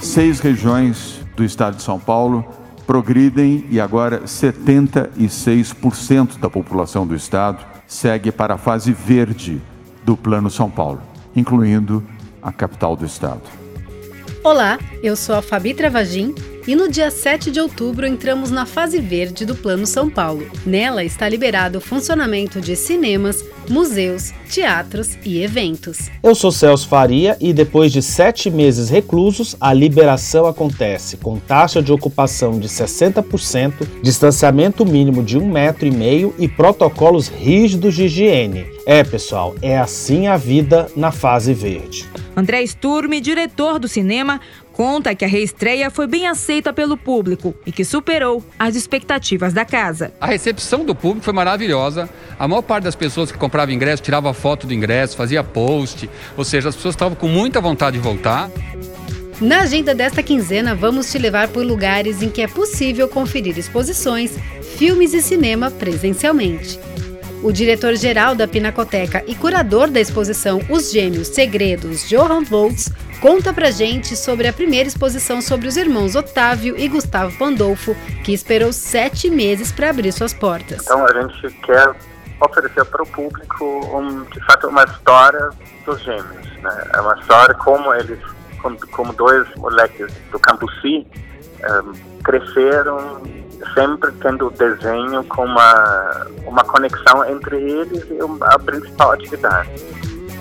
Seis regiões do estado de São Paulo progridem e agora 76% da população do estado segue para a fase verde do Plano São Paulo, incluindo a capital do estado. Olá, eu sou a Fabi Travagin e no dia 7 de outubro entramos na fase verde do Plano São Paulo. Nela está liberado o funcionamento de cinemas, museus, teatros e eventos. Eu sou Celso Faria e depois de sete meses reclusos, a liberação acontece com taxa de ocupação de 60%, distanciamento mínimo de um metro e meio e protocolos rígidos de higiene. É, pessoal, é assim a vida na fase verde. André Sturme, diretor do cinema, conta que a reestreia foi bem aceita pelo público e que superou as expectativas da casa. A recepção do público foi maravilhosa. A maior parte das pessoas que compravam ingresso tirava foto do ingresso, fazia post, ou seja, as pessoas estavam com muita vontade de voltar. Na agenda desta quinzena, vamos te levar por lugares em que é possível conferir exposições, filmes e cinema presencialmente. O diretor-geral da Pinacoteca e curador da exposição Os Gêmeos Segredos, Johan Voltz, conta pra gente sobre a primeira exposição sobre os irmãos Otávio e Gustavo Pandolfo, que esperou sete meses para abrir suas portas. Então a gente quer oferecer para o público, um, de fato, uma história dos gêmeos. Né? É uma história como eles, como, como dois moleques do Cambuci, um, cresceram sempre tendo o desenho com uma, uma conexão entre eles e a principal atividade.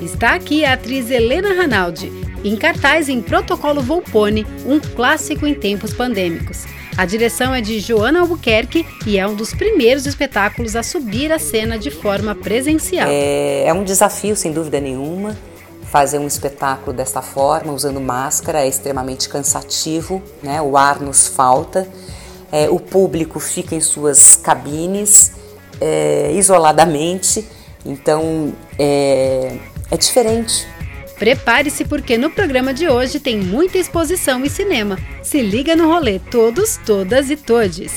Está aqui a atriz Helena Ranaldi, em cartaz em Protocolo Volpone, um clássico em tempos pandêmicos. A direção é de Joana Albuquerque e é um dos primeiros espetáculos a subir a cena de forma presencial. É, é um desafio, sem dúvida nenhuma. Fazer um espetáculo desta forma, usando máscara, é extremamente cansativo, né? o ar nos falta é, o público fica em suas cabines, é, isoladamente, então é, é diferente. Prepare-se porque no programa de hoje tem muita exposição e cinema. Se liga no rolê, todos, todas e todes.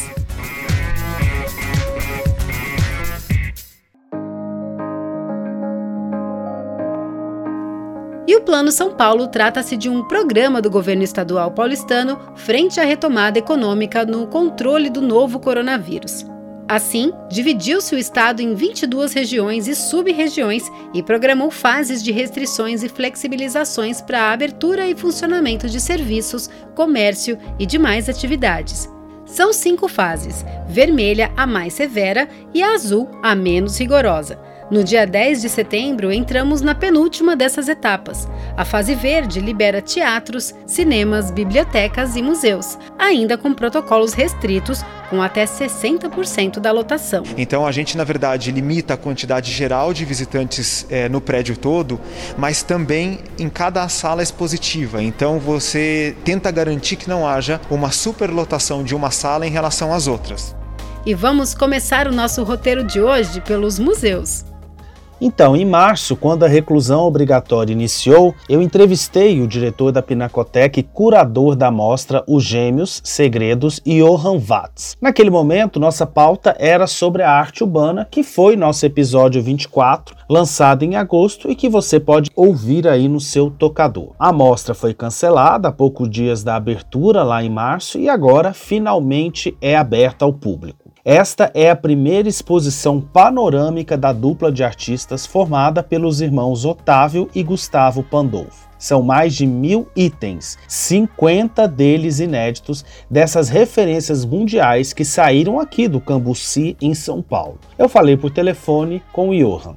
O Plano São Paulo trata-se de um programa do governo estadual paulistano frente à retomada econômica no controle do novo coronavírus. Assim, dividiu-se o estado em 22 regiões e sub-regiões e programou fases de restrições e flexibilizações para a abertura e funcionamento de serviços, comércio e demais atividades. São cinco fases: vermelha, a mais severa, e a azul, a menos rigorosa. No dia 10 de setembro, entramos na penúltima dessas etapas. A fase verde libera teatros, cinemas, bibliotecas e museus, ainda com protocolos restritos, com até 60% da lotação. Então a gente, na verdade, limita a quantidade geral de visitantes é, no prédio todo, mas também em cada sala expositiva. Então você tenta garantir que não haja uma superlotação de uma sala em relação às outras. E vamos começar o nosso roteiro de hoje pelos museus. Então, em março, quando a reclusão obrigatória iniciou, eu entrevistei o diretor da Pinacoteca e curador da mostra Os Gêmeos, Segredos e Johan Watts. Naquele momento, nossa pauta era sobre a arte urbana, que foi nosso episódio 24, lançado em agosto e que você pode ouvir aí no seu tocador. A mostra foi cancelada há poucos dias da abertura lá em março e agora finalmente é aberta ao público. Esta é a primeira exposição panorâmica da dupla de artistas formada pelos irmãos Otávio e Gustavo Pandolfo. São mais de mil itens, 50 deles inéditos, dessas referências mundiais que saíram aqui do Cambuci, em São Paulo. Eu falei por telefone com o Johan.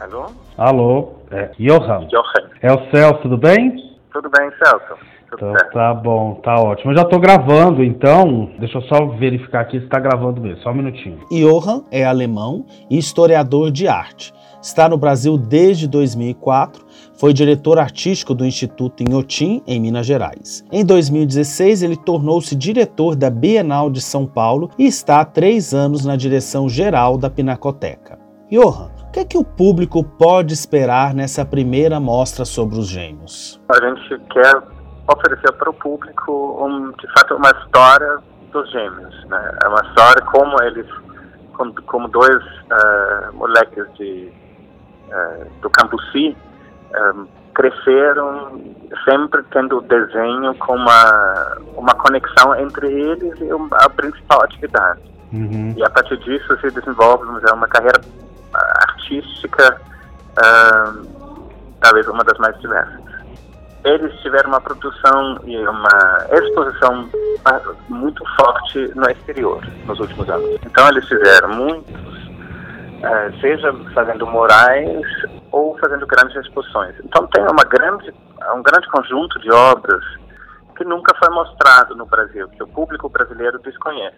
Alô? Alô, é Johan. Johan. É o Celso, tudo bem? Tudo bem, Celso? Então, tá bom, tá ótimo. Eu já tô gravando, então, deixa eu só verificar aqui se tá gravando mesmo, só um minutinho. Johann é alemão e historiador de arte. Está no Brasil desde 2004, foi diretor artístico do Instituto Inhotim, em Minas Gerais. Em 2016, ele tornou-se diretor da Bienal de São Paulo e está há três anos na direção geral da Pinacoteca. Johan, o que é que o público pode esperar nessa primeira mostra sobre os gêmeos? A gente quer oferecer para o público, um, de fato, uma história dos gêmeos. Né? É uma história como eles, como, como dois uh, moleques de, uh, do Cambuci um, cresceram sempre tendo o desenho com uma, uma conexão entre eles e a principal atividade. Uhum. E a partir disso se desenvolve uma carreira artística, uh, talvez uma das mais diversas. Eles tiveram uma produção e uma exposição muito forte no exterior nos últimos anos. Então eles fizeram muitos, uh, seja fazendo morais ou fazendo grandes exposições. Então tem uma grande, um grande conjunto de obras que nunca foi mostrado no Brasil, que o público brasileiro desconhece.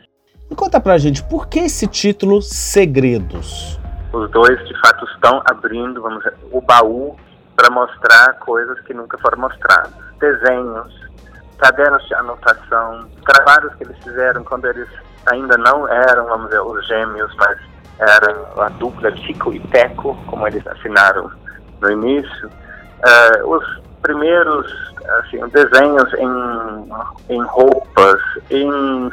E conta pra gente, por que esse título Segredos? Os dois, de fato, estão abrindo, vamos dizer, o baú para mostrar coisas que nunca foram mostradas. Desenhos, cadernos de anotação, trabalhos que eles fizeram quando eles ainda não eram, vamos dizer, os gêmeos, mas era a dupla Chico e Teco, como eles assinaram no início. Uh, os primeiros assim, desenhos em, em roupas, em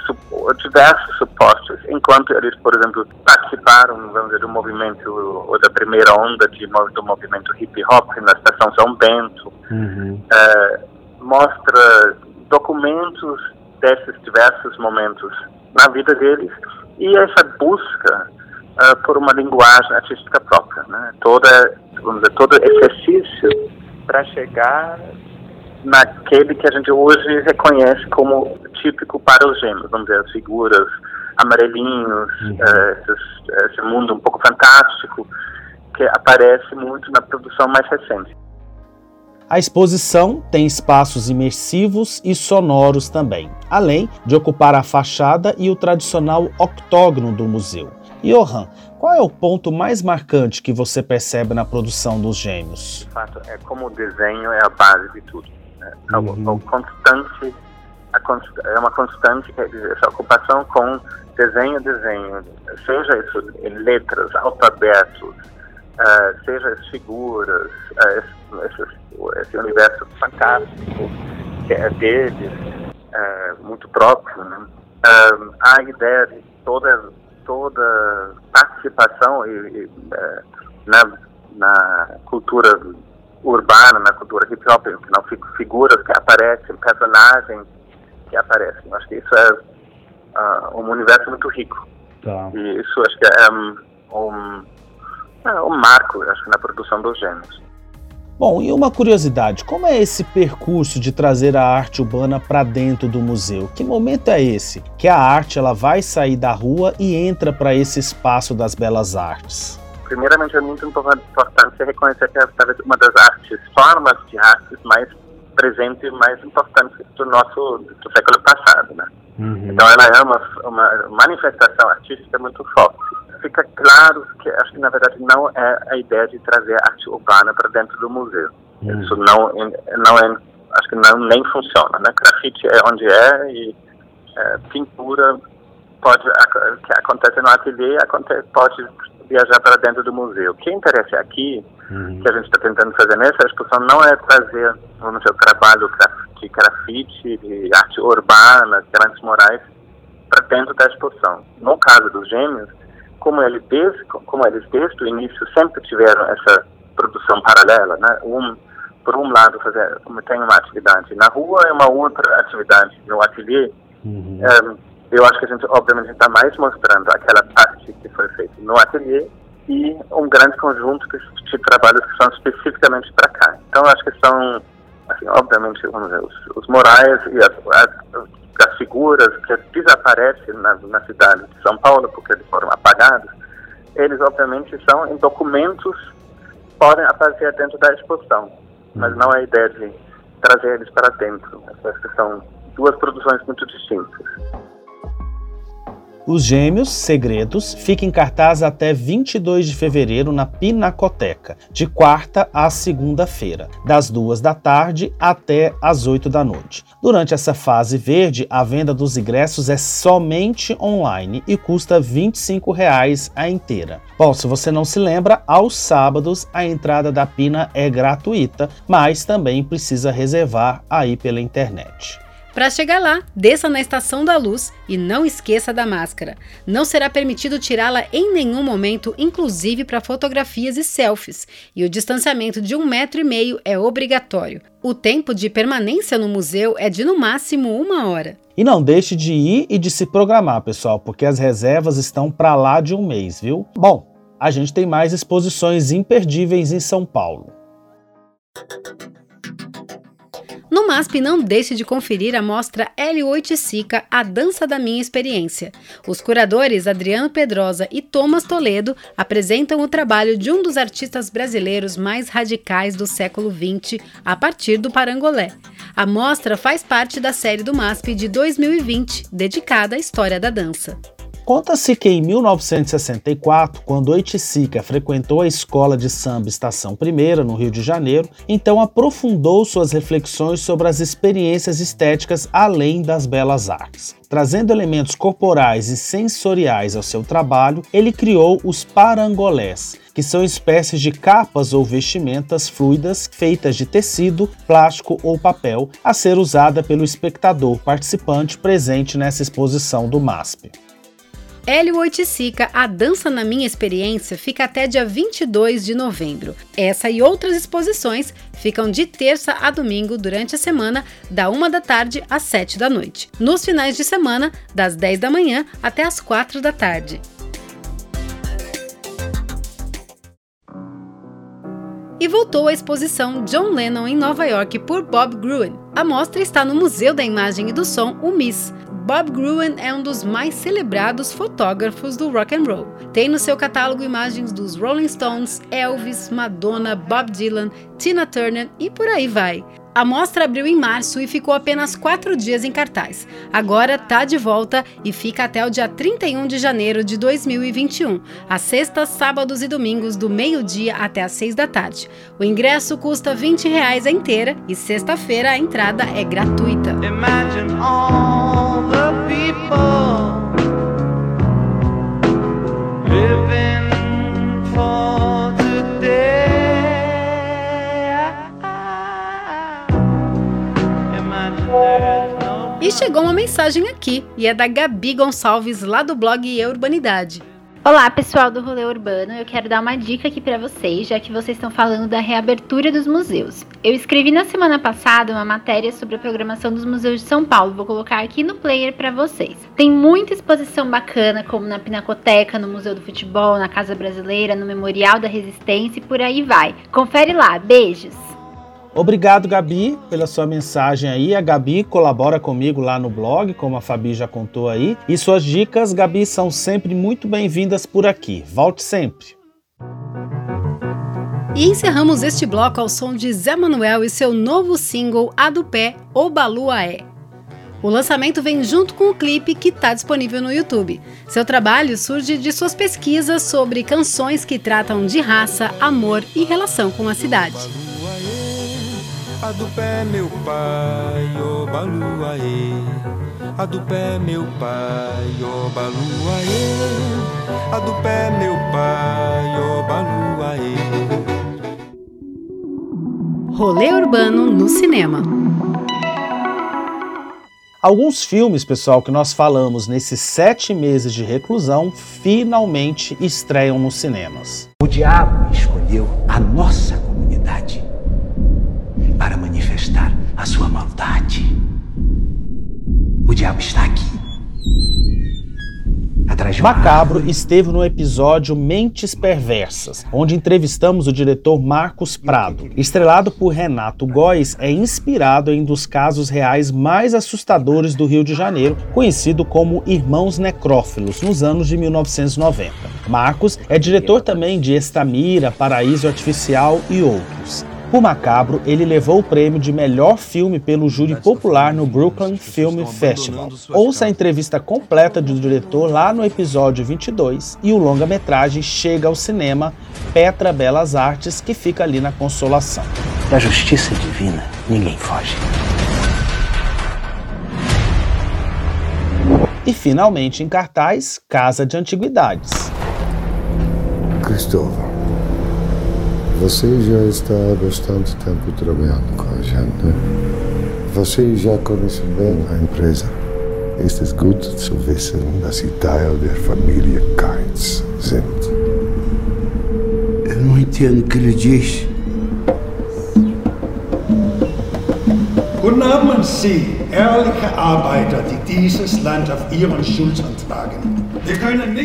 diversos supostos, enquanto eles, por exemplo, participaram, vamos dizer, do movimento, ou da primeira onda de, do movimento hip hop na estação São Bento, uhum. uh, mostra documentos desses diversos momentos na vida deles e essa busca uh, por uma linguagem artística própria, né? Toda, vamos dizer, todo exercício para chegar naquele que a gente hoje reconhece como típico para os gêmeos, vamos dizer, as figuras amarelinhos, uhum. uh, esse, esse mundo um pouco fantástico que aparece muito na produção mais recente. A exposição tem espaços imersivos e sonoros também, além de ocupar a fachada e o tradicional octógono do museu. Johan, qual é o ponto mais marcante que você percebe na produção dos gêmeos? De fato, é como o desenho é a base de tudo. Né? Uhum. O, constante, a é uma constante, essa ocupação com desenho, desenho, seja isso em letras, alfabetos, uh, seja as figuras, uh, esse, esse, universo fantástico que é deles, uh, muito próprio. Né? a ideia de toda toda participação e, e, é, na, na cultura urbana, na cultura hip hop, não figuras que aparecem, personagens que aparecem. Acho que isso é uh, um universo muito rico. Tá. E isso acho que é um, um, é um marco, acho que na produção dos gêneros. Bom, e uma curiosidade, como é esse percurso de trazer a arte urbana para dentro do museu? Que momento é esse que a arte ela vai sair da rua e entra para esse espaço das belas artes? Primeiramente, é muito importante reconhecer que é uma das artes, formas de artes mais presentes e mais importantes do nosso do século passado, né? Uhum. Então, ela é uma, uma manifestação artística muito forte fica claro que acho que na verdade não é a ideia de trazer arte urbana para dentro do museu. Hum. Isso não não é acho que não nem funciona, né? Grafite é onde é e é, pintura pode que acontece no ateliê acontece pode viajar para dentro do museu. O que interessa aqui hum. que a gente está tentando fazer nessa exposição não é trazer vamos dizer, o trabalho de grafite, de arte urbana, grandes morais para dentro da exposição. No caso dos gêmeos como, ele desde, como eles desde o início sempre tiveram essa produção paralela, né? Um, por um lado, fazer, tem uma atividade na rua e uma outra atividade no ateliê. Uhum. Um, eu acho que a gente, obviamente, está mais mostrando aquela parte que foi feita no ateliê e um grande conjunto de trabalhos que são especificamente para cá. Então, acho que são, assim, obviamente, vamos dizer, os, os morais e as, as, as figuras que desaparecem na, na cidade de São Paulo porque eles foram apagados, eles obviamente são em documentos podem aparecer dentro da exposição, mas não é a ideia de trazer eles para dentro. Essas são duas produções muito distintas. Os Gêmeos Segredos fica em cartaz até 22 de fevereiro na Pinacoteca, de quarta a segunda-feira, das duas da tarde até as 8 da noite. Durante essa fase verde, a venda dos ingressos é somente online e custa 25 reais a inteira. Bom, se você não se lembra, aos sábados a entrada da Pina é gratuita, mas também precisa reservar aí pela internet. Para chegar lá, desça na Estação da Luz e não esqueça da máscara. Não será permitido tirá-la em nenhum momento, inclusive para fotografias e selfies. E o distanciamento de um metro e meio é obrigatório. O tempo de permanência no museu é de no máximo uma hora. E não deixe de ir e de se programar, pessoal, porque as reservas estão para lá de um mês, viu? Bom, a gente tem mais exposições imperdíveis em São Paulo. No MASP, não deixe de conferir a mostra L8 Sica, A Dança da Minha Experiência. Os curadores Adriano Pedrosa e Thomas Toledo apresentam o trabalho de um dos artistas brasileiros mais radicais do século XX, a partir do parangolé. A mostra faz parte da série do MASP de 2020, dedicada à história da dança. Conta-se que em 1964, quando Oiticica frequentou a escola de samba Estação Primeira, no Rio de Janeiro, então aprofundou suas reflexões sobre as experiências estéticas além das belas artes. Trazendo elementos corporais e sensoriais ao seu trabalho, ele criou os parangolés, que são espécies de capas ou vestimentas fluidas feitas de tecido, plástico ou papel, a ser usada pelo espectador participante presente nessa exposição do MASP. Hélio Oiticica, A Dança na Minha Experiência, fica até dia 22 de novembro. Essa e outras exposições ficam de terça a domingo durante a semana, da 1 da tarde às 7 da noite. Nos finais de semana, das 10 da manhã até as 4 da tarde. e voltou à exposição John Lennon em Nova York por Bob Gruen. A mostra está no Museu da Imagem e do Som, o MIS, Bob Gruen é um dos mais celebrados fotógrafos do rock and roll. Tem no seu catálogo imagens dos Rolling Stones, Elvis, Madonna, Bob Dylan, Tina Turner e por aí vai. A mostra abriu em março e ficou apenas quatro dias em cartaz. Agora está de volta e fica até o dia 31 de janeiro de 2021, às sextas, sábados e domingos, do meio-dia até às seis da tarde. O ingresso custa 20 reais a inteira e sexta-feira a entrada é gratuita. Living E chegou uma mensagem aqui, e é da Gabi Gonçalves, lá do blog E Urbanidade. Olá, pessoal do Rolê Urbano. Eu quero dar uma dica aqui para vocês, já que vocês estão falando da reabertura dos museus. Eu escrevi na semana passada uma matéria sobre a programação dos museus de São Paulo. Vou colocar aqui no player para vocês. Tem muita exposição bacana, como na Pinacoteca, no Museu do Futebol, na Casa Brasileira, no Memorial da Resistência e por aí vai. Confere lá. Beijos. Obrigado, Gabi, pela sua mensagem aí. A Gabi colabora comigo lá no blog, como a Fabi já contou aí. E suas dicas, Gabi, são sempre muito bem-vindas por aqui. Volte sempre. E encerramos este bloco ao som de Zé Manuel e seu novo single A do Pé, O Balua É. O lançamento vem junto com o clipe que está disponível no YouTube. Seu trabalho surge de suas pesquisas sobre canções que tratam de raça, amor e relação com a cidade. A do pé meu pai, o baluaê. A do pé meu pai, o baluaê. A do pé meu pai, o baluaê. Rolê urbano no cinema. Alguns filmes, pessoal, que nós falamos nesses sete meses de reclusão, finalmente estreiam nos cinemas. O diabo escolheu a nossa comunidade manifestar a sua maldade. O diabo está aqui. Atrás de Macabro esteve no episódio Mentes Perversas, onde entrevistamos o diretor Marcos Prado. Estrelado por Renato Góes, é inspirado em um dos casos reais mais assustadores do Rio de Janeiro, conhecido como Irmãos Necrófilos, nos anos de 1990. Marcos é diretor também de Estamira, Paraíso Artificial e outros. Por Macabro, ele levou o prêmio de melhor filme pelo júri popular no Brooklyn Film Festival. Ouça a entrevista completa do diretor lá no episódio 22 e o longa-metragem chega ao cinema Petra Belas Artes, que fica ali na Consolação. Da justiça divina, ninguém foge. E finalmente em cartaz, Casa de Antiguidades. Cristóvão, você já está há bastante tempo trabalhando com a gente. Né? Você já conhece bem a empresa. Este ist gut zu wissen, dass Sie Teil der Familie Keitz sind. Eu não entendo o que ele diz. Guten Abend, Sie, ehrliche Arbeiter, die dieses Land auf Ihren Schultern tragen.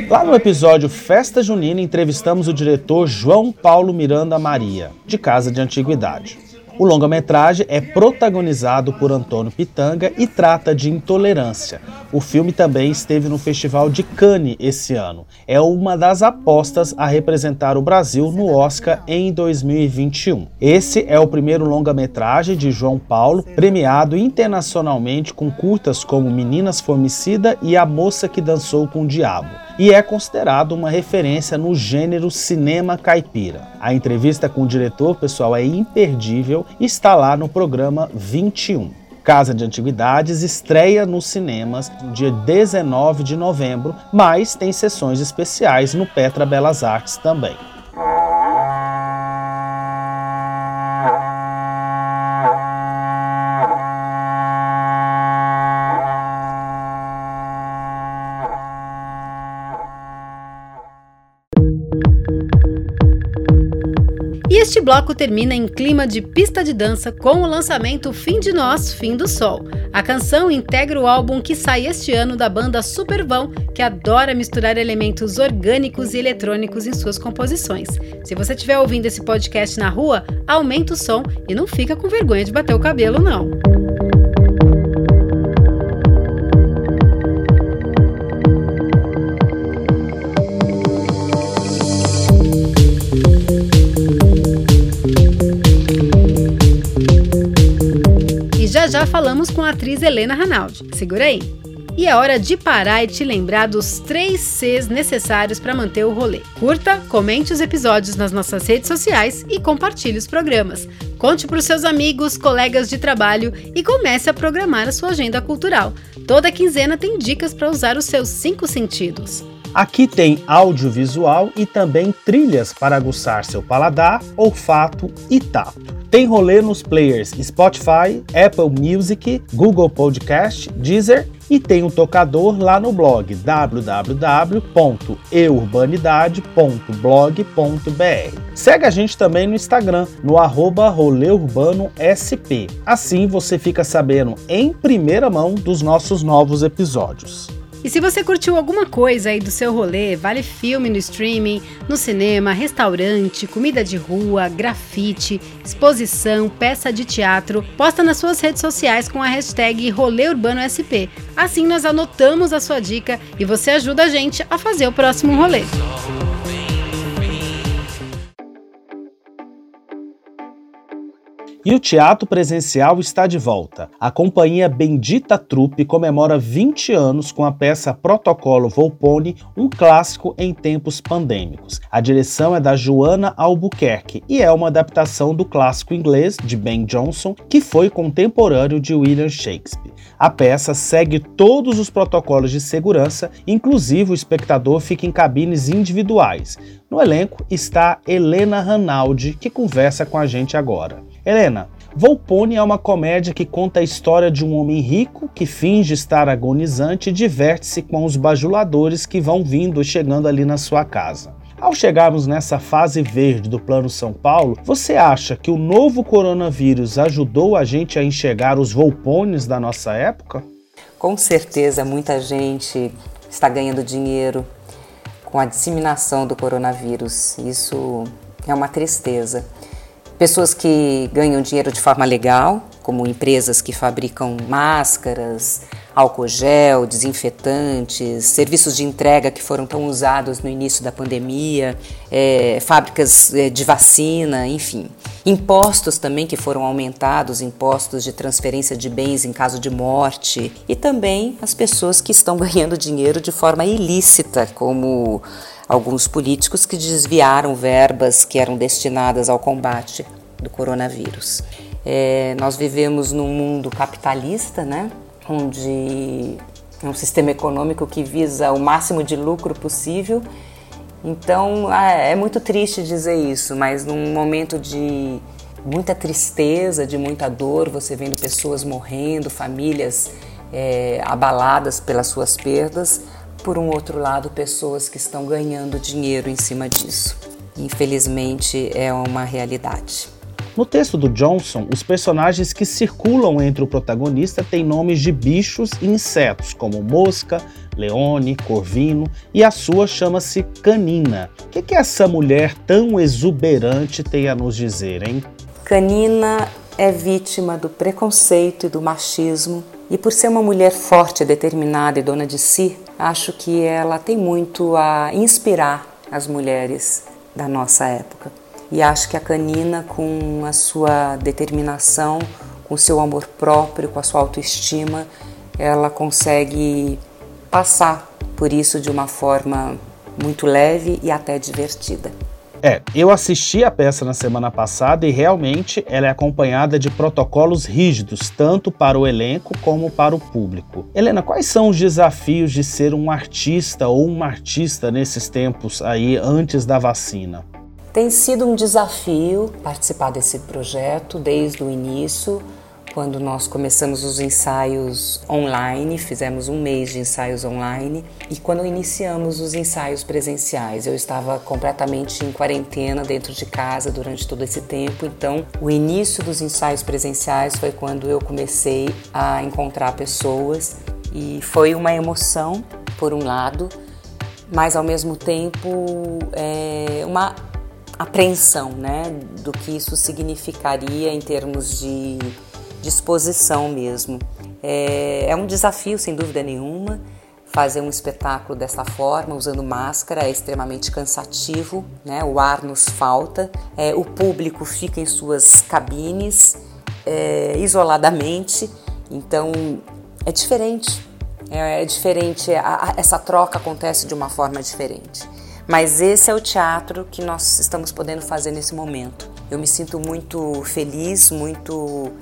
Lá no episódio Festa Junina, entrevistamos o diretor João Paulo Miranda Maria, de Casa de Antiguidade. O longa-metragem é protagonizado por Antônio Pitanga e trata de intolerância. O filme também esteve no Festival de Cannes esse ano. É uma das apostas a representar o Brasil no Oscar em 2021. Esse é o primeiro longa-metragem de João Paulo, premiado internacionalmente com curtas como Meninas Formicida e A Moça que Dançou com o Diabo e é considerado uma referência no gênero cinema caipira. A entrevista com o diretor, pessoal, é imperdível e está lá no programa 21. Casa de Antiguidades estreia nos cinemas no dia 19 de novembro, mas tem sessões especiais no Petra Belas Artes também. Este bloco termina em clima de pista de dança com o lançamento Fim de Nós, Fim do Sol. A canção integra o álbum que sai este ano da banda Supervão, que adora misturar elementos orgânicos e eletrônicos em suas composições. Se você estiver ouvindo esse podcast na rua, aumenta o som e não fica com vergonha de bater o cabelo, não. Já falamos com a atriz Helena Ranaldi. Segura aí. E é hora de parar e te lembrar dos três Cs necessários para manter o rolê. Curta, comente os episódios nas nossas redes sociais e compartilhe os programas. Conte para os seus amigos, colegas de trabalho e comece a programar a sua agenda cultural. Toda quinzena tem dicas para usar os seus cinco sentidos. Aqui tem audiovisual e também trilhas para aguçar seu paladar, olfato e tato. Tem rolê nos players Spotify, Apple Music, Google Podcast, Deezer e tem um tocador lá no blog www.eurbanidade.blog.br. Segue a gente também no Instagram, no arroba. Assim você fica sabendo em primeira mão dos nossos novos episódios. E se você curtiu alguma coisa aí do seu rolê, vale filme no streaming, no cinema, restaurante, comida de rua, grafite, exposição, peça de teatro, posta nas suas redes sociais com a hashtag RolêUrbanoSP. Assim nós anotamos a sua dica e você ajuda a gente a fazer o próximo rolê. E o teatro presencial está de volta. A companhia Bendita Trupe comemora 20 anos com a peça Protocolo Volpone, um clássico em tempos pandêmicos. A direção é da Joana Albuquerque e é uma adaptação do clássico inglês de Ben Jonson, que foi contemporâneo de William Shakespeare. A peça segue todos os protocolos de segurança, inclusive o espectador fica em cabines individuais. No elenco está Helena Ranaldi, que conversa com a gente agora. Helena, Volpone é uma comédia que conta a história de um homem rico que finge estar agonizante e diverte-se com os bajuladores que vão vindo e chegando ali na sua casa. Ao chegarmos nessa fase verde do Plano São Paulo, você acha que o novo coronavírus ajudou a gente a enxergar os Volpones da nossa época? Com certeza, muita gente está ganhando dinheiro com a disseminação do coronavírus. Isso é uma tristeza. Pessoas que ganham dinheiro de forma legal, como empresas que fabricam máscaras, álcool gel, desinfetantes, serviços de entrega que foram tão usados no início da pandemia, é, fábricas é, de vacina, enfim. Impostos também que foram aumentados, impostos de transferência de bens em caso de morte, e também as pessoas que estão ganhando dinheiro de forma ilícita, como alguns políticos que desviaram verbas que eram destinadas ao combate do coronavírus. É, nós vivemos num mundo capitalista, né? onde é um sistema econômico que visa o máximo de lucro possível. Então ah, é muito triste dizer isso, mas num momento de muita tristeza, de muita dor, você vendo pessoas morrendo, famílias é, abaladas pelas suas perdas, por um outro lado, pessoas que estão ganhando dinheiro em cima disso. Infelizmente, é uma realidade. No texto do Johnson, os personagens que circulam entre o protagonista têm nomes de bichos e insetos, como mosca, leone, corvino, e a sua chama-se Canina. O que, que essa mulher tão exuberante tem a nos dizer, hein? Canina é vítima do preconceito e do machismo, e por ser uma mulher forte, determinada e dona de si, acho que ela tem muito a inspirar as mulheres da nossa época. E acho que a Canina, com a sua determinação, com seu amor próprio, com a sua autoestima, ela consegue passar por isso de uma forma muito leve e até divertida. É, eu assisti a peça na semana passada e realmente ela é acompanhada de protocolos rígidos, tanto para o elenco como para o público. Helena, quais são os desafios de ser um artista ou uma artista nesses tempos aí antes da vacina? Tem sido um desafio participar desse projeto desde o início, quando nós começamos os ensaios online, fizemos um mês de ensaios online, e quando iniciamos os ensaios presenciais. Eu estava completamente em quarentena dentro de casa durante todo esse tempo, então o início dos ensaios presenciais foi quando eu comecei a encontrar pessoas e foi uma emoção, por um lado, mas ao mesmo tempo é, uma apreensão né, do que isso significaria em termos de disposição mesmo. É, é um desafio, sem dúvida nenhuma, fazer um espetáculo dessa forma, usando máscara, é extremamente cansativo, né? o ar nos falta, é, o público fica em suas cabines é, isoladamente, então é diferente. É, é diferente, a, a, essa troca acontece de uma forma diferente. Mas esse é o teatro que nós estamos podendo fazer nesse momento. Eu me sinto muito feliz, muito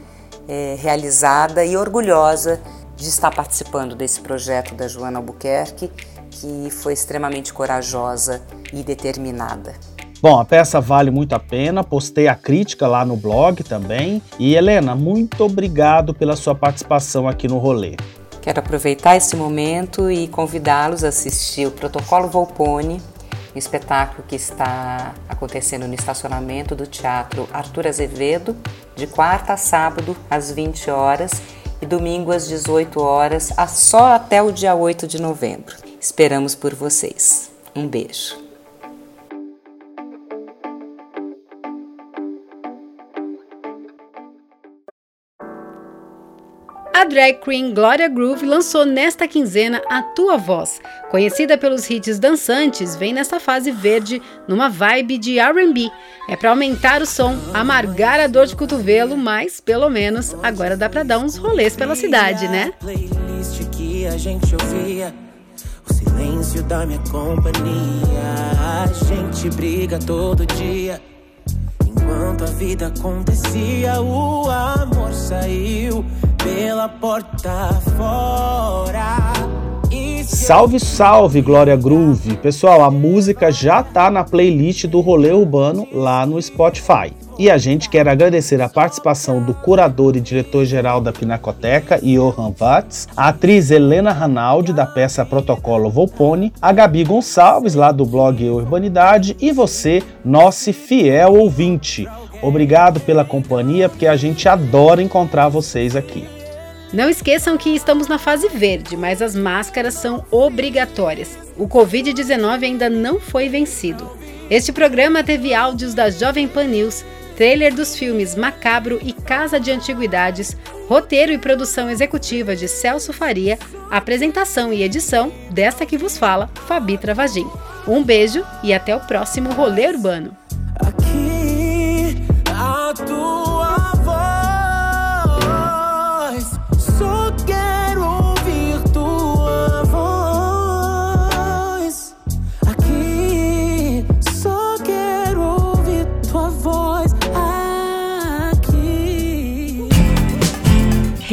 é, realizada e orgulhosa de estar participando desse projeto da Joana Albuquerque, que foi extremamente corajosa e determinada. Bom, a peça vale muito a pena, postei a crítica lá no blog também. E Helena, muito obrigado pela sua participação aqui no rolê. Quero aproveitar esse momento e convidá-los a assistir o Protocolo Volpone, espetáculo que está acontecendo no estacionamento do Teatro Arthur Azevedo, de quarta a sábado, às 20 horas, e domingo às 18 horas, só até o dia 8 de novembro. Esperamos por vocês. Um beijo. A drag queen Gloria Groove lançou nesta quinzena A Tua Voz. Conhecida pelos hits dançantes, vem nessa fase verde numa vibe de R&B. É para aumentar o som, amargar a dor de cotovelo, mas pelo menos agora dá para dar uns rolês pela cidade, né? Playlist que a gente ouvia, o silêncio da minha companhia. A gente briga todo dia. Enquanto a vida acontecia, o amor saiu pela porta fora. Salve, salve, Glória Groove! Pessoal, a música já tá na playlist do Rolê Urbano lá no Spotify. E a gente quer agradecer a participação do curador e diretor-geral da Pinacoteca, Johan Watts, a atriz Helena Ranaldi, da peça Protocolo Volpone, a Gabi Gonçalves, lá do blog Urbanidade, e você, nosso fiel ouvinte. Obrigado pela companhia, porque a gente adora encontrar vocês aqui. Não esqueçam que estamos na fase verde, mas as máscaras são obrigatórias. O Covid-19 ainda não foi vencido. Este programa teve áudios da Jovem Pan News, trailer dos filmes Macabro e Casa de Antiguidades, roteiro e produção executiva de Celso Faria, apresentação e edição desta que vos fala, Fabi Travagin. Um beijo e até o próximo Rolê Urbano.